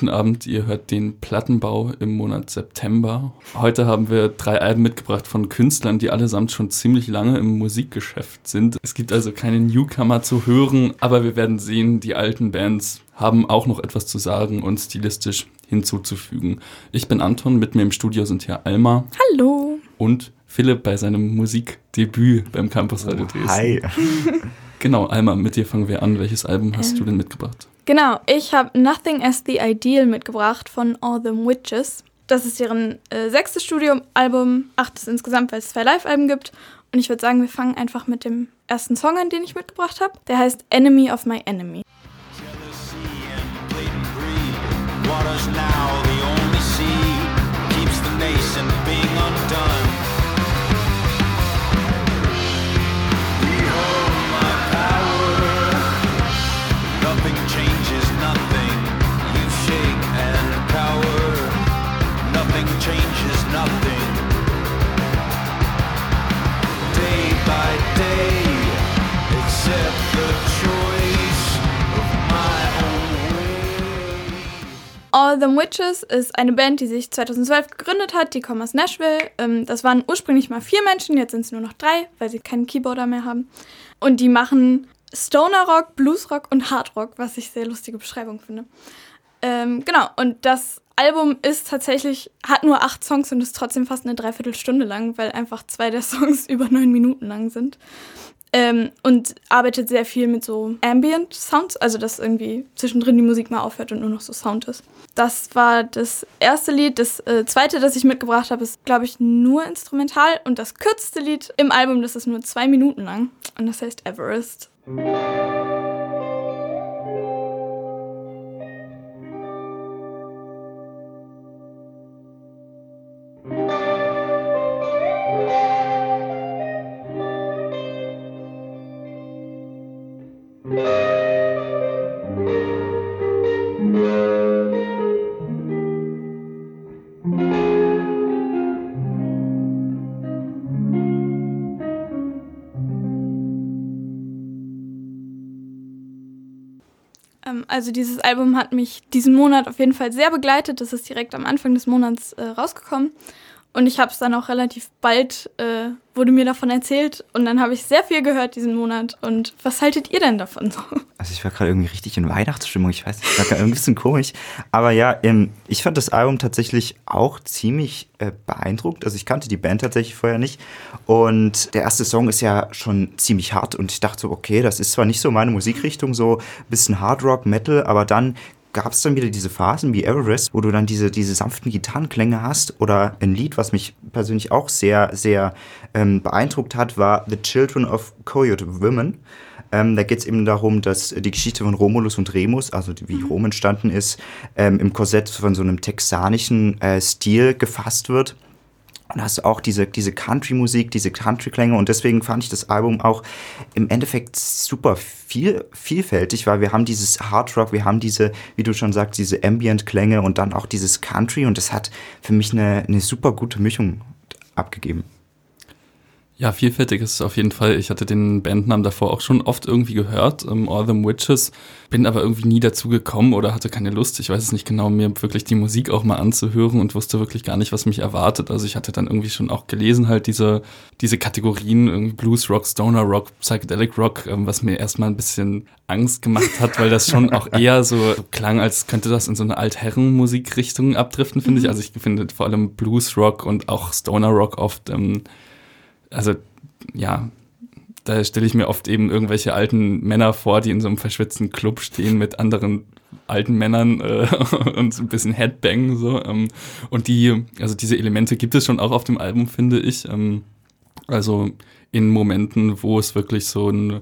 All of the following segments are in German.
guten Abend. Ihr hört den Plattenbau im Monat September. Heute haben wir drei Alben mitgebracht von Künstlern, die allesamt schon ziemlich lange im Musikgeschäft sind. Es gibt also keine Newcomer zu hören, aber wir werden sehen, die alten Bands haben auch noch etwas zu sagen und stilistisch hinzuzufügen. Ich bin Anton, mit mir im Studio sind hier Alma. Hallo. Und Philipp bei seinem Musikdebüt beim Campus Radio Dresden. Hi. Genau, Alma, mit dir fangen wir an. Welches Album hast ähm, du denn mitgebracht? Genau, ich habe Nothing as the Ideal mitgebracht von All Them Witches. Das ist deren äh, sechstes Studioalbum, achtes insgesamt, weil es zwei Live-Alben gibt. Und ich würde sagen, wir fangen einfach mit dem ersten Song an, den ich mitgebracht habe. Der heißt Enemy of My Enemy. now the only sea keeps the nation being undone. All Them Witches ist eine Band, die sich 2012 gegründet hat. Die kommen aus Nashville. Ähm, das waren ursprünglich mal vier Menschen, jetzt sind es nur noch drei, weil sie keinen Keyboarder mehr haben. Und die machen Stoner Rock, Blues Rock und Hard Rock, was ich sehr lustige Beschreibung finde. Ähm, genau, und das Album ist tatsächlich, hat nur acht Songs und ist trotzdem fast eine Dreiviertelstunde lang, weil einfach zwei der Songs über neun Minuten lang sind. Ähm, und arbeitet sehr viel mit so Ambient Sounds, also dass irgendwie zwischendrin die Musik mal aufhört und nur noch so Sound ist. Das war das erste Lied. Das äh, zweite, das ich mitgebracht habe, ist, glaube ich, nur instrumental. Und das kürzeste Lied im Album, das ist nur zwei Minuten lang. Und das heißt Everest. Also dieses Album hat mich diesen Monat auf jeden Fall sehr begleitet. Das ist direkt am Anfang des Monats äh, rausgekommen. Und ich habe es dann auch relativ bald, äh, wurde mir davon erzählt. Und dann habe ich sehr viel gehört diesen Monat. Und was haltet ihr denn davon so? Also ich war gerade irgendwie richtig in Weihnachtsstimmung. Ich weiß nicht, das war gerade ein bisschen komisch. Aber ja, ähm, ich fand das Album tatsächlich auch ziemlich äh, beeindruckt. Also ich kannte die Band tatsächlich vorher nicht. Und der erste Song ist ja schon ziemlich hart. Und ich dachte so, okay, das ist zwar nicht so meine Musikrichtung, so ein bisschen Hard Rock, Metal, aber dann gab es dann wieder diese Phasen wie Everest, wo du dann diese, diese sanften Gitarrenklänge hast. Oder ein Lied, was mich persönlich auch sehr, sehr ähm, beeindruckt hat, war The Children of Coyote Women. Ähm, da geht es eben darum, dass die Geschichte von Romulus und Remus, also wie mhm. Rom entstanden ist, ähm, im Korsett von so einem texanischen äh, Stil gefasst wird. Und hast auch diese, diese Country-Musik, diese Country-Klänge. Und deswegen fand ich das Album auch im Endeffekt super viel, vielfältig, weil wir haben dieses Hard Rock, wir haben diese, wie du schon sagst, diese Ambient-Klänge und dann auch dieses Country. Und das hat für mich eine, eine super gute Mischung abgegeben. Ja, vielfältig ist es auf jeden Fall. Ich hatte den Bandnamen davor auch schon oft irgendwie gehört, um, All Them Witches, bin aber irgendwie nie dazu gekommen oder hatte keine Lust, ich weiß es nicht genau, mir wirklich die Musik auch mal anzuhören und wusste wirklich gar nicht, was mich erwartet. Also ich hatte dann irgendwie schon auch gelesen, halt diese, diese Kategorien, irgendwie Blues Rock, Stoner Rock, Psychedelic Rock, ähm, was mir erstmal ein bisschen Angst gemacht hat, weil das schon auch eher so klang, als könnte das in so eine Altherren-Musikrichtung abdriften, finde ich. Mhm. Also ich finde vor allem Blues Rock und auch Stoner Rock oft ähm, also ja, da stelle ich mir oft eben irgendwelche alten Männer vor, die in so einem verschwitzten Club stehen mit anderen alten Männern äh, und so ein bisschen Headbang so. Ähm, und die, also diese Elemente gibt es schon auch auf dem Album, finde ich. Ähm, also in Momenten, wo es wirklich so ein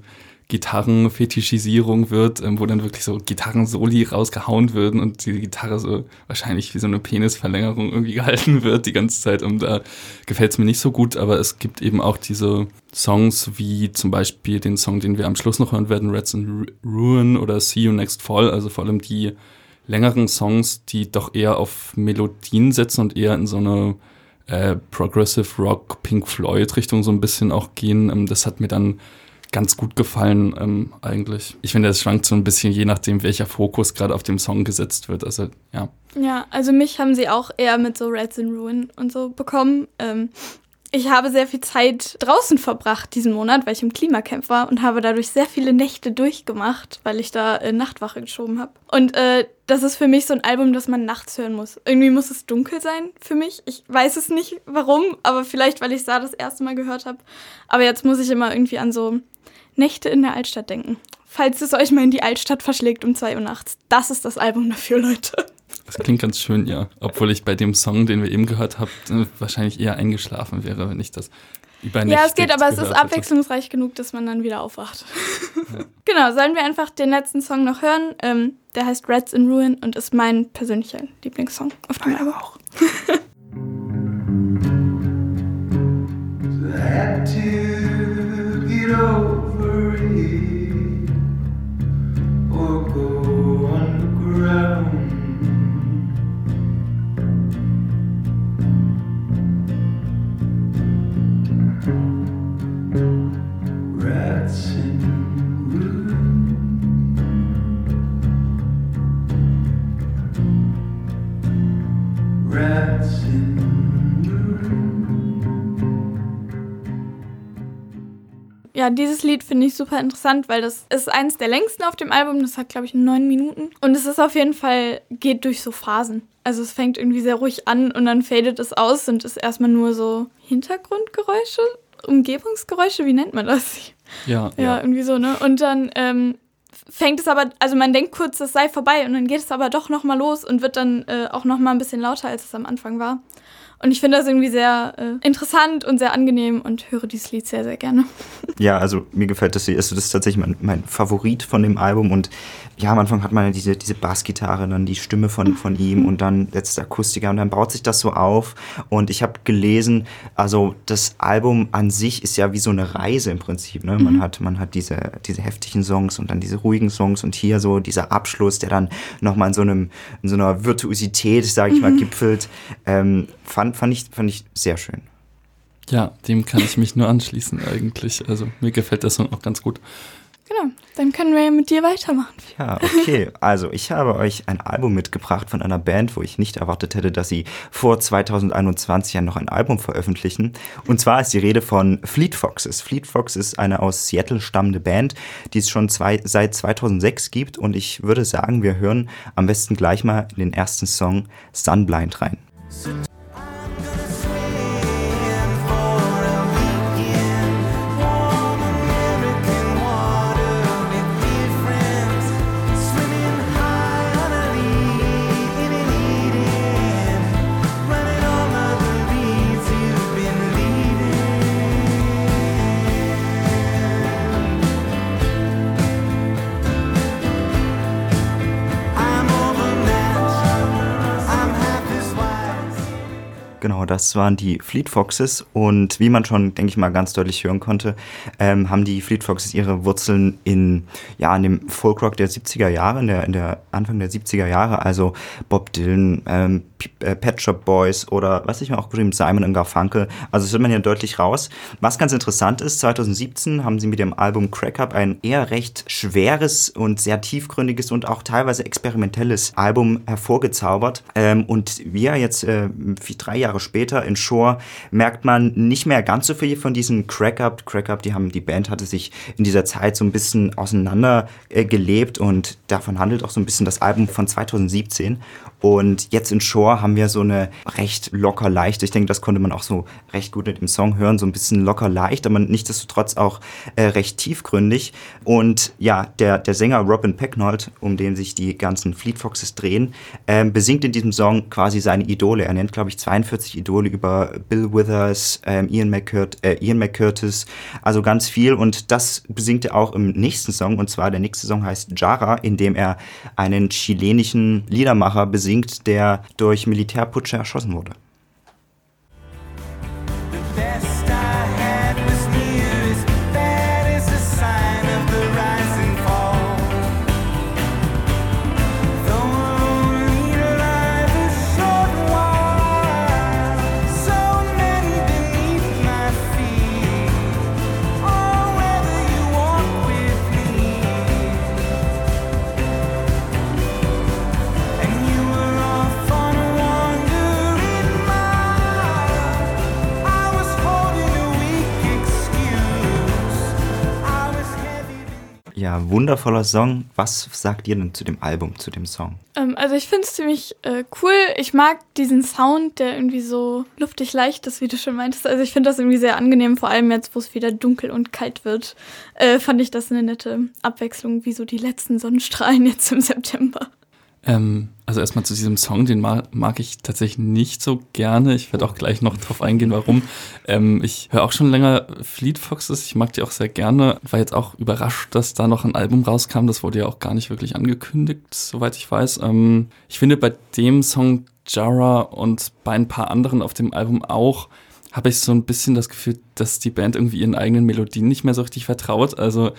Gitarrenfetischisierung wird, ähm, wo dann wirklich so Gitarrensoli rausgehauen würden und die Gitarre so wahrscheinlich wie so eine Penisverlängerung irgendwie gehalten wird die ganze Zeit. Und da gefällt es mir nicht so gut, aber es gibt eben auch diese Songs wie zum Beispiel den Song, den wir am Schluss noch hören werden, Reds and Ruin oder See You Next Fall, also vor allem die längeren Songs, die doch eher auf Melodien setzen und eher in so eine äh, Progressive Rock, Pink Floyd Richtung so ein bisschen auch gehen. Ähm, das hat mir dann ganz gut gefallen ähm, eigentlich. Ich finde, es schwankt so ein bisschen je nachdem, welcher Fokus gerade auf dem Song gesetzt wird. Also ja. Ja, also mich haben sie auch eher mit so Reds in Ruin und so bekommen. Ähm, ich habe sehr viel Zeit draußen verbracht diesen Monat, weil ich im Klimacamp war und habe dadurch sehr viele Nächte durchgemacht, weil ich da äh, Nachtwache geschoben habe. Und äh, das ist für mich so ein Album, das man nachts hören muss. Irgendwie muss es dunkel sein für mich. Ich weiß es nicht warum, aber vielleicht, weil ich Sa das erste Mal gehört habe. Aber jetzt muss ich immer irgendwie an so Nächte in der Altstadt denken. Falls es euch mal in die Altstadt verschlägt um 2 Uhr nachts. Das ist das Album dafür, Leute. Das klingt ganz schön, ja. Obwohl ich bei dem Song, den wir eben gehört haben, wahrscheinlich eher eingeschlafen wäre, wenn ich das über Ja, es geht, aber es ist abwechslungsreich hätte. genug, dass man dann wieder aufwacht. Ja. genau, sollen wir einfach den letzten Song noch hören? Ähm, der heißt Reds in Ruin und ist mein persönlicher Lieblingssong auf dem Album. auch. Ja, dieses Lied finde ich super interessant, weil das ist eins der längsten auf dem Album. Das hat, glaube ich, neun Minuten. Und es ist auf jeden Fall, geht durch so Phasen. Also es fängt irgendwie sehr ruhig an und dann fadet es aus und ist erstmal nur so Hintergrundgeräusche, Umgebungsgeräusche, wie nennt man das? Ja. Ja, ja. irgendwie so, ne? Und dann ähm, fängt es aber, also man denkt kurz, es sei vorbei und dann geht es aber doch nochmal los und wird dann äh, auch nochmal ein bisschen lauter, als es am Anfang war. Und ich finde das irgendwie sehr äh, interessant und sehr angenehm und höre dieses Lied sehr, sehr gerne. Ja, also mir gefällt das, also das ist tatsächlich mein, mein Favorit von dem Album und ja, am Anfang hat man ja diese, diese Bassgitarre, dann die Stimme von, von ihm und dann letztes Akustiker und dann baut sich das so auf und ich habe gelesen, also das Album an sich ist ja wie so eine Reise im Prinzip, ne? Man mhm. hat, man hat diese, diese heftigen Songs und dann diese ruhigen Songs und hier so dieser Abschluss, der dann nochmal in so einem, in so einer Virtuosität, sage ich mal, mhm. gipfelt, ähm, fand fand, fand, ich, fand ich sehr schön. Ja, dem kann ich mich nur anschließen eigentlich. Also mir gefällt das Song auch ganz gut. Genau, dann können wir ja mit dir weitermachen. Ja, okay. Also ich habe euch ein Album mitgebracht von einer Band, wo ich nicht erwartet hätte, dass sie vor 2021 ja noch ein Album veröffentlichen. Und zwar ist die Rede von Fleet Foxes. Fleet Foxes ist eine aus Seattle stammende Band, die es schon zwei, seit 2006 gibt. Und ich würde sagen, wir hören am besten gleich mal in den ersten Song Sunblind rein. Das waren die Fleet Foxes und wie man schon, denke ich mal, ganz deutlich hören konnte, ähm, haben die Fleet Foxes ihre Wurzeln in, ja, in dem Folkrock der 70er Jahre, in der, in der Anfang der 70er Jahre, also Bob Dylan, ähm, äh, Pet Shop Boys oder was ich mir auch geschrieben, Simon und Garfunkel. Also das hört man hier deutlich raus. Was ganz interessant ist, 2017 haben sie mit dem Album Crack Up ein eher recht schweres und sehr tiefgründiges und auch teilweise experimentelles Album hervorgezaubert. Ähm, und wir jetzt äh, drei Jahre später in Shore merkt man nicht mehr ganz so viel von diesem Crack Up. Crack Up, die haben, die Band hatte sich in dieser Zeit so ein bisschen auseinander äh, und davon handelt auch so ein bisschen das Album von 2017. Und jetzt in Shore haben wir so eine recht locker leicht, ich denke, das konnte man auch so recht gut mit dem Song hören, so ein bisschen locker leicht, aber nichtsdestotrotz auch äh, recht tiefgründig. Und ja, der, der Sänger Robin Pecknold, um den sich die ganzen Fleet Foxes drehen, äh, besingt in diesem Song quasi seine Idole. Er nennt, glaube ich, 42 Idole über Bill Withers, äh, Ian, McCurt äh, Ian McCurtis, also ganz viel. Und das besingt er auch im nächsten Song, und zwar der nächste Song heißt Jara, in dem er einen chilenischen Liedermacher besingt singt, der durch Militärputsche erschossen wurde. Ja, wundervoller Song. Was sagt ihr denn zu dem Album, zu dem Song? Ähm, also ich finde es ziemlich äh, cool. Ich mag diesen Sound, der irgendwie so luftig leicht ist, wie du schon meintest. Also ich finde das irgendwie sehr angenehm, vor allem jetzt, wo es wieder dunkel und kalt wird. Äh, fand ich das eine nette Abwechslung, wie so die letzten Sonnenstrahlen jetzt im September. Ähm, also erstmal zu diesem Song, den mag, mag ich tatsächlich nicht so gerne. Ich werde auch gleich noch drauf eingehen, warum. Ähm, ich höre auch schon länger Fleet Foxes, ich mag die auch sehr gerne. War jetzt auch überrascht, dass da noch ein Album rauskam. Das wurde ja auch gar nicht wirklich angekündigt, soweit ich weiß. Ähm, ich finde bei dem Song Jara und bei ein paar anderen auf dem Album auch, habe ich so ein bisschen das Gefühl, dass die Band irgendwie ihren eigenen Melodien nicht mehr so richtig vertraut. Also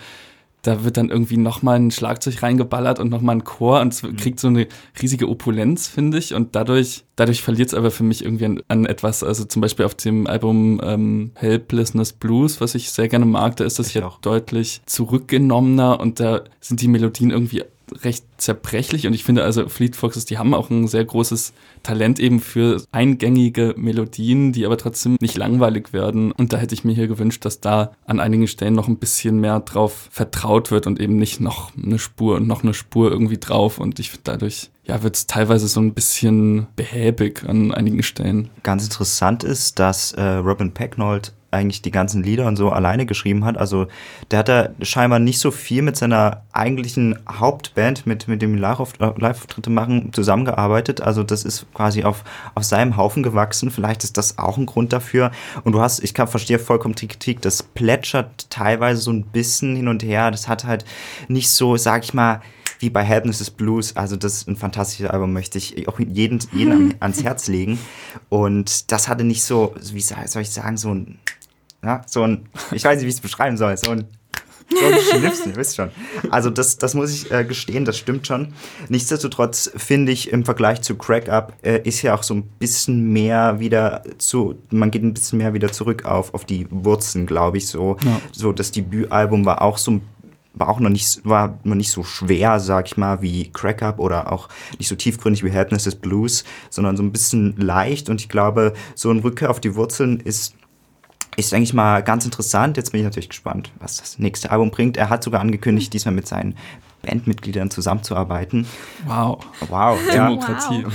da wird dann irgendwie nochmal ein Schlagzeug reingeballert und nochmal ein Chor und es mhm. kriegt so eine riesige Opulenz, finde ich. Und dadurch, dadurch verliert es aber für mich irgendwie an, an, etwas. Also zum Beispiel auf dem Album ähm, Helplessness Blues, was ich sehr gerne mag, da ist das ich ja auch. deutlich zurückgenommener und da sind die Melodien irgendwie recht zerbrechlich und ich finde also Fleet Foxes, die haben auch ein sehr großes Talent eben für eingängige Melodien, die aber trotzdem nicht langweilig werden. Und da hätte ich mir hier gewünscht, dass da an einigen Stellen noch ein bisschen mehr drauf vertraut wird und eben nicht noch eine Spur und noch eine Spur irgendwie drauf. Und ich finde dadurch ja, wird es teilweise so ein bisschen behäbig an einigen Stellen. Ganz interessant ist, dass äh, Robin Pecknold eigentlich die ganzen Lieder und so alleine geschrieben hat. Also der hat da scheinbar nicht so viel mit seiner eigentlichen Hauptband, mit, mit dem Live-Auftritte machen, zusammengearbeitet. Also das ist quasi auf, auf seinem Haufen gewachsen. Vielleicht ist das auch ein Grund dafür. Und du hast, ich kann, verstehe vollkommen die Kritik, das plätschert teilweise so ein bisschen hin und her. Das hat halt nicht so, sag ich mal, wie bei Helpless is Blues. Also das ist ein fantastisches Album, möchte ich auch jeden, jeden ans Herz legen. Und das hatte nicht so, wie soll ich sagen, so ein ja, so ein, ich weiß nicht, wie ich es beschreiben soll, so ein so ein Schnipsen, ihr wisst schon. Also das, das muss ich äh, gestehen, das stimmt schon. Nichtsdestotrotz finde ich im Vergleich zu Crack Up äh, ist ja auch so ein bisschen mehr wieder zu, man geht ein bisschen mehr wieder zurück auf, auf die Wurzeln, glaube ich. So, ja. so das Debütalbum war auch so war auch noch nicht, war noch nicht so schwer, sag ich mal, wie Crack Up oder auch nicht so tiefgründig wie Helpless is Blues, sondern so ein bisschen leicht und ich glaube, so ein Rückkehr auf die Wurzeln ist ist eigentlich mal ganz interessant. Jetzt bin ich natürlich gespannt, was das nächste Album bringt. Er hat sogar angekündigt, diesmal mit seinen Bandmitgliedern zusammenzuarbeiten. Wow. Wow. Demokratie. Wow.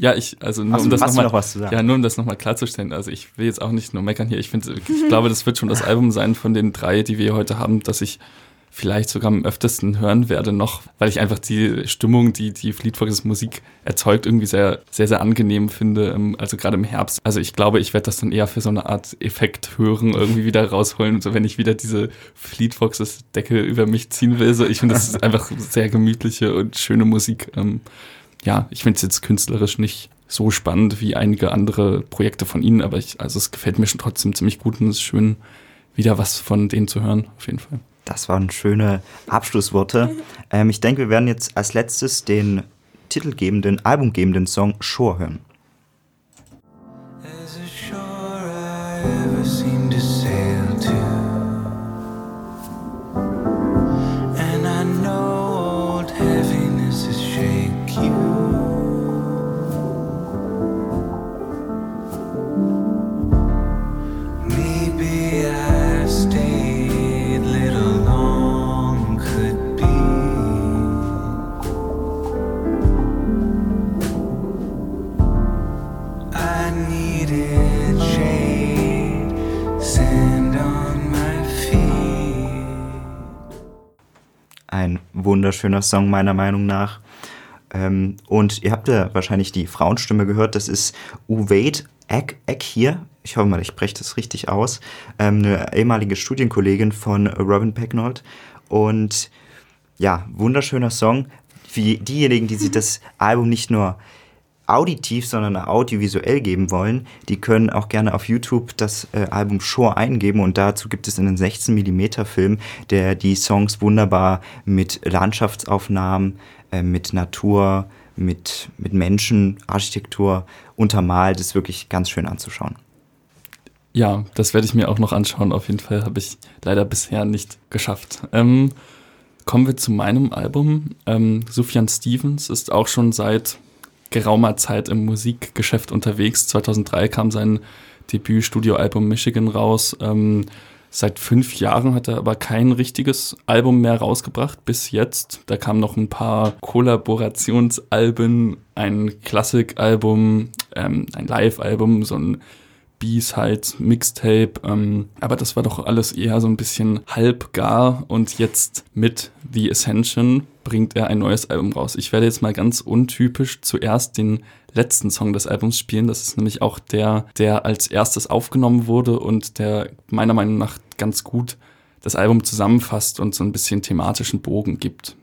Ja, ich, also nur um das nochmal noch was zu sagen. Ja, nur um das nochmal klarzustellen. Also ich will jetzt auch nicht nur meckern hier. Ich finde, ich glaube, das wird schon das Album sein von den drei, die wir heute haben, dass ich vielleicht sogar am öftesten hören werde noch, weil ich einfach die Stimmung, die die Fleet Musik erzeugt, irgendwie sehr, sehr, sehr angenehm finde, ähm, also gerade im Herbst. Also ich glaube, ich werde das dann eher für so eine Art Effekt hören, irgendwie wieder rausholen, so wenn ich wieder diese Fleet Foxes Decke über mich ziehen will. So, ich finde, das ist einfach sehr gemütliche und schöne Musik. Ähm, ja, ich finde es jetzt künstlerisch nicht so spannend wie einige andere Projekte von ihnen, aber ich, also es gefällt mir schon trotzdem ziemlich gut und es ist schön, wieder was von denen zu hören, auf jeden Fall. Das waren schöne Abschlussworte. Ähm, ich denke, wir werden jetzt als letztes den titelgebenden, albumgebenden Song Shore hören. Wunderschöner Song meiner Meinung nach. Ähm, und ihr habt ja wahrscheinlich die Frauenstimme gehört. Das ist Uwait Eck, Eck hier. Ich hoffe mal, ich spreche das richtig aus. Ähm, eine ehemalige Studienkollegin von Robin Pecknold. Und ja, wunderschöner Song. Für diejenigen, die sich das Album nicht nur auditiv, sondern audiovisuell geben wollen, die können auch gerne auf YouTube das äh, Album Shore eingeben und dazu gibt es einen 16 mm Film, der die Songs wunderbar mit Landschaftsaufnahmen, äh, mit Natur, mit, mit Menschen, Architektur untermalt. Ist wirklich ganz schön anzuschauen. Ja, das werde ich mir auch noch anschauen. Auf jeden Fall habe ich leider bisher nicht geschafft. Ähm, kommen wir zu meinem Album. Ähm, Sufjan Stevens ist auch schon seit geraumer Zeit im Musikgeschäft unterwegs. 2003 kam sein Debüt-Studioalbum Michigan raus. Ähm, Seit fünf Jahren hat er aber kein richtiges Album mehr rausgebracht bis jetzt. Da kamen noch ein paar Kollaborationsalben, ein Klassikalbum, ähm, ein Live-Album, so ein B-Side, Mixtape, ähm, aber das war doch alles eher so ein bisschen halbgar und jetzt mit The Ascension bringt er ein neues Album raus. Ich werde jetzt mal ganz untypisch zuerst den letzten Song des Albums spielen. Das ist nämlich auch der, der als erstes aufgenommen wurde und der meiner Meinung nach ganz gut das Album zusammenfasst und so ein bisschen thematischen Bogen gibt.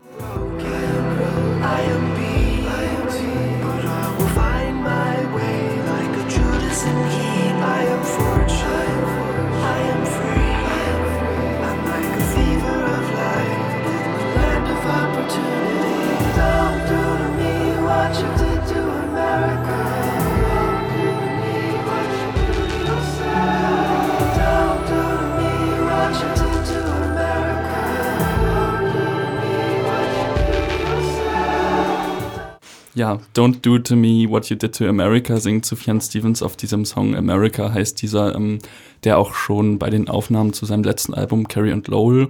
Ja, Don't Do To Me What You Did To America singt Sufjan Stevens auf diesem Song. America heißt dieser, ähm, der auch schon bei den Aufnahmen zu seinem letzten Album Carrie and Lowell,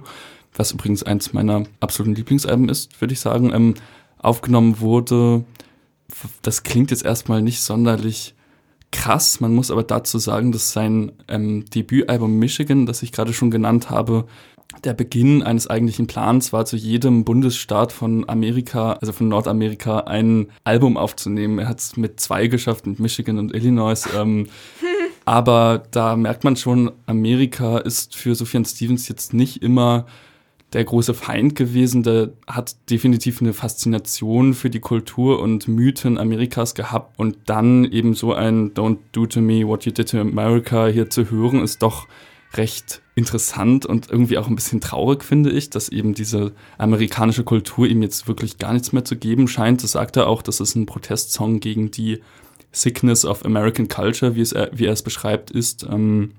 was übrigens eins meiner absoluten Lieblingsalben ist, würde ich sagen, ähm, aufgenommen wurde. Das klingt jetzt erstmal nicht sonderlich krass. Man muss aber dazu sagen, dass sein ähm, Debütalbum Michigan, das ich gerade schon genannt habe, der Beginn eines eigentlichen Plans war, zu jedem Bundesstaat von Amerika, also von Nordamerika, ein Album aufzunehmen. Er hat es mit zwei geschafft, mit Michigan und Illinois. Ähm, aber da merkt man schon, Amerika ist für Sufjan Stevens jetzt nicht immer der große Feind gewesen. Der hat definitiv eine Faszination für die Kultur und Mythen Amerikas gehabt. Und dann eben so ein Don't Do to Me What You Did to America hier zu hören, ist doch recht interessant und irgendwie auch ein bisschen traurig, finde ich, dass eben diese amerikanische Kultur ihm jetzt wirklich gar nichts mehr zu geben scheint. Das sagt er auch, das ist ein Protestsong gegen die Sickness of American Culture, wie, es er, wie er es beschreibt, ist. Ähm,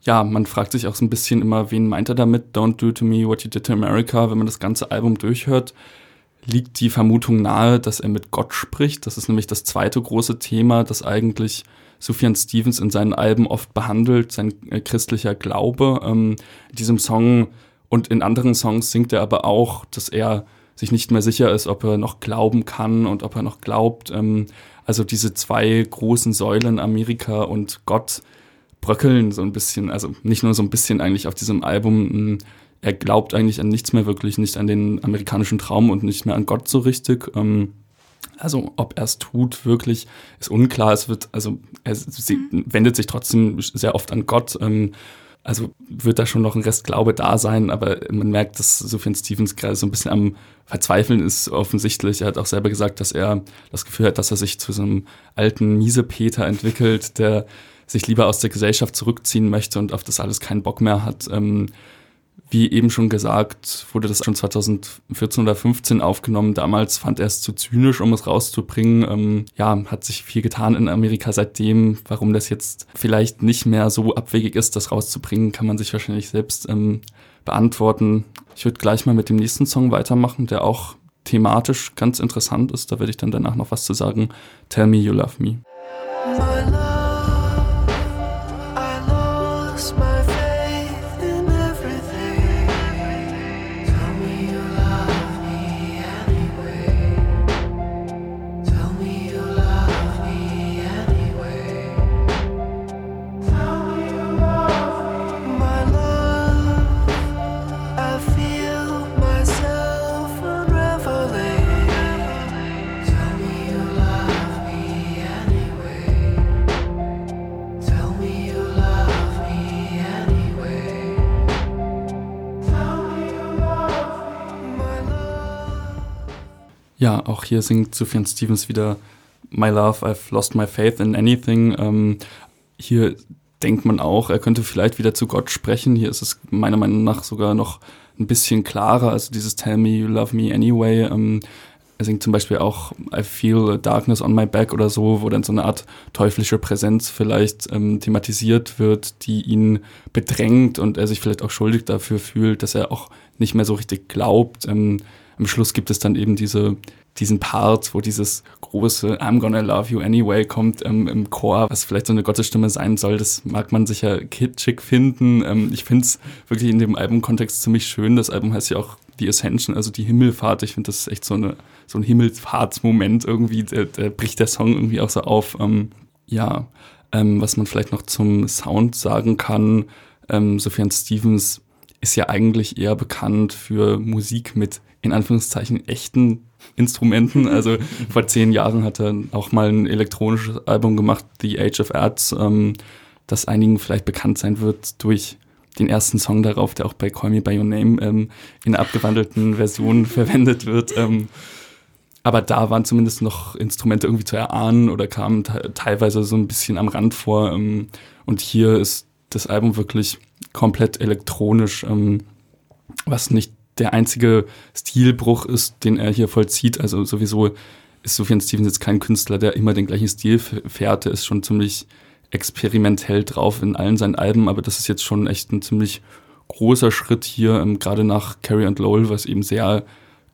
ja, man fragt sich auch so ein bisschen immer, wen meint er damit? Don't do to me what you did to America. Wenn man das ganze Album durchhört, liegt die Vermutung nahe, dass er mit Gott spricht. Das ist nämlich das zweite große Thema, das eigentlich Sufjan Stevens in seinen Alben oft behandelt, sein äh, christlicher Glaube. Ähm, in diesem Song und in anderen Songs singt er aber auch, dass er sich nicht mehr sicher ist, ob er noch glauben kann und ob er noch glaubt. Ähm, also diese zwei großen Säulen, Amerika und Gott, bröckeln so ein bisschen, also nicht nur so ein bisschen eigentlich auf diesem Album. Hm, er glaubt eigentlich an nichts mehr wirklich, nicht an den amerikanischen Traum und nicht mehr an Gott so richtig. Ähm, also ob er es tut, wirklich, ist unklar. Es wird, also er mhm. wendet sich trotzdem sehr oft an Gott. Ähm, also wird da schon noch ein Rest Glaube da sein, aber man merkt, dass Sophian Stevens gerade so ein bisschen am Verzweifeln ist, offensichtlich. Er hat auch selber gesagt, dass er das Gefühl hat, dass er sich zu so einem alten Miesepeter entwickelt, der sich lieber aus der Gesellschaft zurückziehen möchte und auf das alles keinen Bock mehr hat. Ähm, wie eben schon gesagt, wurde das schon 2014 oder 15 aufgenommen. Damals fand er es zu zynisch, um es rauszubringen. Ähm, ja, hat sich viel getan in Amerika seitdem. Warum das jetzt vielleicht nicht mehr so abwegig ist, das rauszubringen, kann man sich wahrscheinlich selbst ähm, beantworten. Ich würde gleich mal mit dem nächsten Song weitermachen, der auch thematisch ganz interessant ist. Da werde ich dann danach noch was zu sagen. Tell Me You Love Me. Ja, auch hier singt Sufjan Stevens wieder My Love, I've lost my faith in anything. Ähm, hier denkt man auch, er könnte vielleicht wieder zu Gott sprechen. Hier ist es meiner Meinung nach sogar noch ein bisschen klarer, also dieses Tell me you love me anyway. Ähm, er singt zum Beispiel auch I feel darkness on my back oder so, wo dann so eine Art teuflische Präsenz vielleicht ähm, thematisiert wird, die ihn bedrängt und er sich vielleicht auch schuldig dafür fühlt, dass er auch nicht mehr so richtig glaubt. Ähm, am Schluss gibt es dann eben diese, diesen Part, wo dieses große I'm gonna love you anyway kommt ähm, im Chor, was vielleicht so eine Gottesstimme sein soll. Das mag man sicher kitschig finden. Ähm, ich finde es wirklich in dem Albumkontext ziemlich schön. Das Album heißt ja auch The Ascension, also die Himmelfahrt. Ich finde, das echt so, eine, so ein Himmelfahrtsmoment irgendwie. Da, da bricht der Song irgendwie auch so auf. Ähm, ja, ähm, was man vielleicht noch zum Sound sagen kann, ähm, Sophian Stevens ist ja eigentlich eher bekannt für Musik mit in Anführungszeichen echten Instrumenten. Also vor zehn Jahren hat er auch mal ein elektronisches Album gemacht, The Age of Arts, ähm, das einigen vielleicht bekannt sein wird durch den ersten Song darauf, der auch bei Call Me By Your Name ähm, in abgewandelten Version verwendet wird. Ähm, aber da waren zumindest noch Instrumente irgendwie zu erahnen oder kamen teilweise so ein bisschen am Rand vor. Ähm, und hier ist das Album wirklich komplett elektronisch, ähm, was nicht der einzige Stilbruch ist, den er hier vollzieht. Also sowieso ist Sufjan Stevens jetzt kein Künstler, der immer den gleichen Stil fährt. Er ist schon ziemlich experimentell drauf in allen seinen Alben, aber das ist jetzt schon echt ein ziemlich großer Schritt hier, ähm, gerade nach Carrie and Lowell, was eben sehr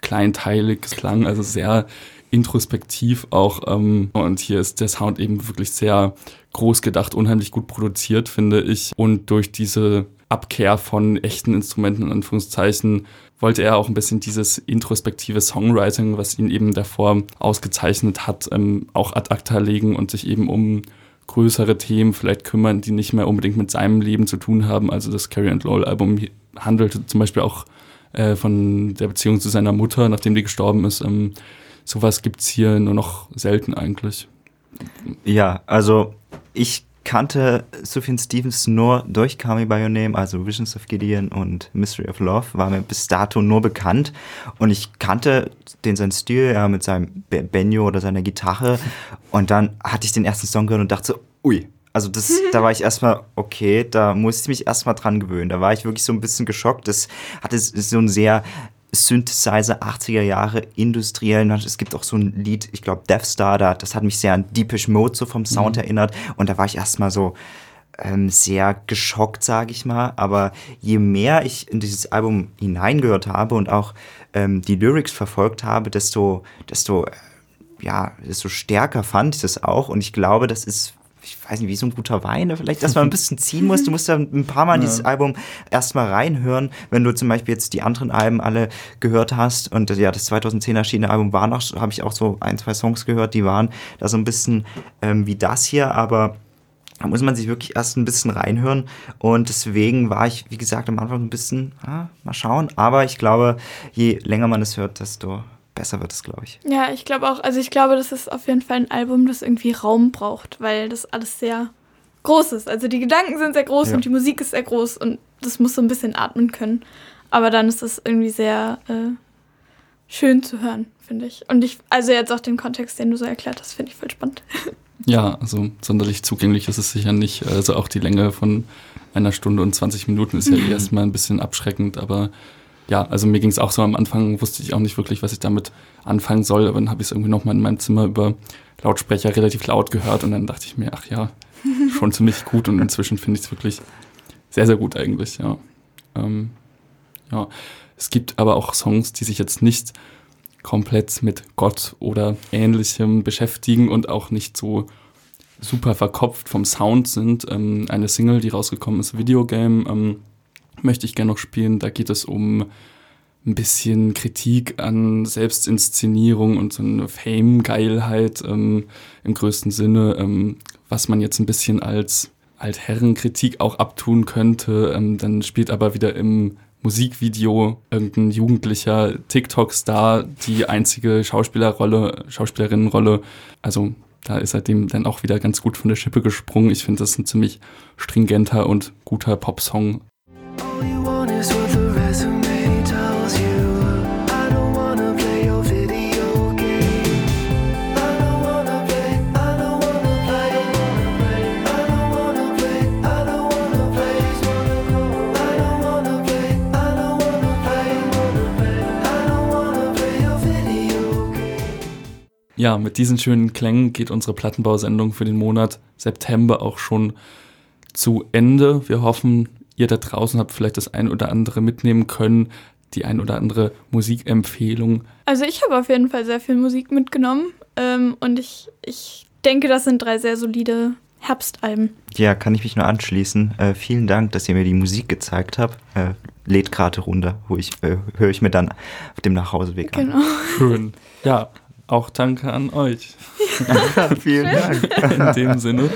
kleinteilig klang, also sehr introspektiv auch. Ähm, und hier ist der Sound eben wirklich sehr groß gedacht, unheimlich gut produziert, finde ich. Und durch diese Abkehr von echten Instrumenten, in Anführungszeichen, wollte er auch ein bisschen dieses introspektive Songwriting, was ihn eben davor ausgezeichnet hat, ähm, auch ad acta legen und sich eben um größere Themen vielleicht kümmern, die nicht mehr unbedingt mit seinem Leben zu tun haben. Also das Carrie and Lowell Album handelte zum Beispiel auch äh, von der Beziehung zu seiner Mutter, nachdem die gestorben ist. Ähm, sowas gibt es hier nur noch selten eigentlich. Ja, also ich kannte Sufjan Stevens nur durch Call Me By Your Name, also Visions of Gideon und Mystery of Love, war mir bis dato nur bekannt. Und ich kannte den sein Stil ja mit seinem Benjo oder seiner Gitarre. Und dann hatte ich den ersten Song gehört und dachte so, ui, also das, da war ich erstmal, okay, da musste ich mich erstmal dran gewöhnen. Da war ich wirklich so ein bisschen geschockt. Das hatte so einen sehr Synthesizer 80er Jahre industriellen. Es gibt auch so ein Lied, ich glaube Death Star, das hat mich sehr an Deepish Mode so vom Sound mhm. erinnert. Und da war ich erstmal so ähm, sehr geschockt, sage ich mal. Aber je mehr ich in dieses Album hineingehört habe und auch ähm, die Lyrics verfolgt habe, desto, desto äh, ja, desto stärker fand ich das auch. Und ich glaube, das ist ich weiß nicht, wie so ein guter Wein, vielleicht, dass man ein bisschen ziehen muss. Du musst da ein paar Mal ja. dieses Album erstmal reinhören. Wenn du zum Beispiel jetzt die anderen Alben alle gehört hast und ja, das 2010 erschienene Album war noch, habe ich auch so ein, zwei Songs gehört, die waren da so ein bisschen ähm, wie das hier, aber da muss man sich wirklich erst ein bisschen reinhören. Und deswegen war ich, wie gesagt, am Anfang ein bisschen, ah, mal schauen. Aber ich glaube, je länger man es hört, desto besser wird es, glaube ich. Ja, ich glaube auch. Also ich glaube, das ist auf jeden Fall ein Album, das irgendwie Raum braucht, weil das alles sehr groß ist. Also die Gedanken sind sehr groß ja. und die Musik ist sehr groß und das muss so ein bisschen atmen können. Aber dann ist das irgendwie sehr äh, schön zu hören, finde ich. Und ich, also jetzt auch den Kontext, den du so erklärt hast, finde ich voll spannend. Ja, also sonderlich zugänglich ist es sicher nicht. Also auch die Länge von einer Stunde und 20 Minuten ist ja erstmal ein bisschen abschreckend, aber ja, also mir ging es auch so am Anfang, wusste ich auch nicht wirklich, was ich damit anfangen soll, aber dann habe ich es irgendwie nochmal in meinem Zimmer über Lautsprecher relativ laut gehört und dann dachte ich mir, ach ja, schon ziemlich gut und inzwischen finde ich es wirklich sehr, sehr gut eigentlich, ja. Ähm, ja. Es gibt aber auch Songs, die sich jetzt nicht komplett mit Gott oder ähnlichem beschäftigen und auch nicht so super verkopft vom Sound sind. Ähm, eine Single, die rausgekommen ist, Videogame, ähm, möchte ich gerne noch spielen. Da geht es um ein bisschen Kritik an Selbstinszenierung und so eine Fame-Geilheit ähm, im größten Sinne, ähm, was man jetzt ein bisschen als Altherrenkritik auch abtun könnte. Ähm, dann spielt aber wieder im Musikvideo irgendein jugendlicher TikTok-Star die einzige Schauspielerrolle, Schauspielerinnenrolle. Also da ist er dem dann auch wieder ganz gut von der Schippe gesprungen. Ich finde das ein ziemlich stringenter und guter Popsong ja, mit diesen schönen Klängen geht unsere Plattenbausendung für den Monat September auch schon zu Ende. Wir hoffen, ihr da draußen habt vielleicht das ein oder andere mitnehmen können, die ein oder andere Musikempfehlung? Also ich habe auf jeden Fall sehr viel Musik mitgenommen ähm, und ich, ich denke, das sind drei sehr solide Herbstalben. Ja, kann ich mich nur anschließen. Äh, vielen Dank, dass ihr mir die Musik gezeigt habt. Äh, lädt gerade runter, wo ich äh, höre ich mir dann auf dem Nachhauseweg Genau. an. Schön. Ja, auch danke an euch. vielen Dank. In dem Sinne,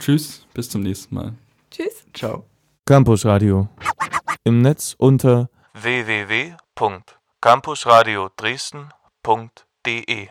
tschüss, bis zum nächsten Mal. Tschüss. Ciao. Campus Radio. Im Netz unter www.campusradio Dresden.de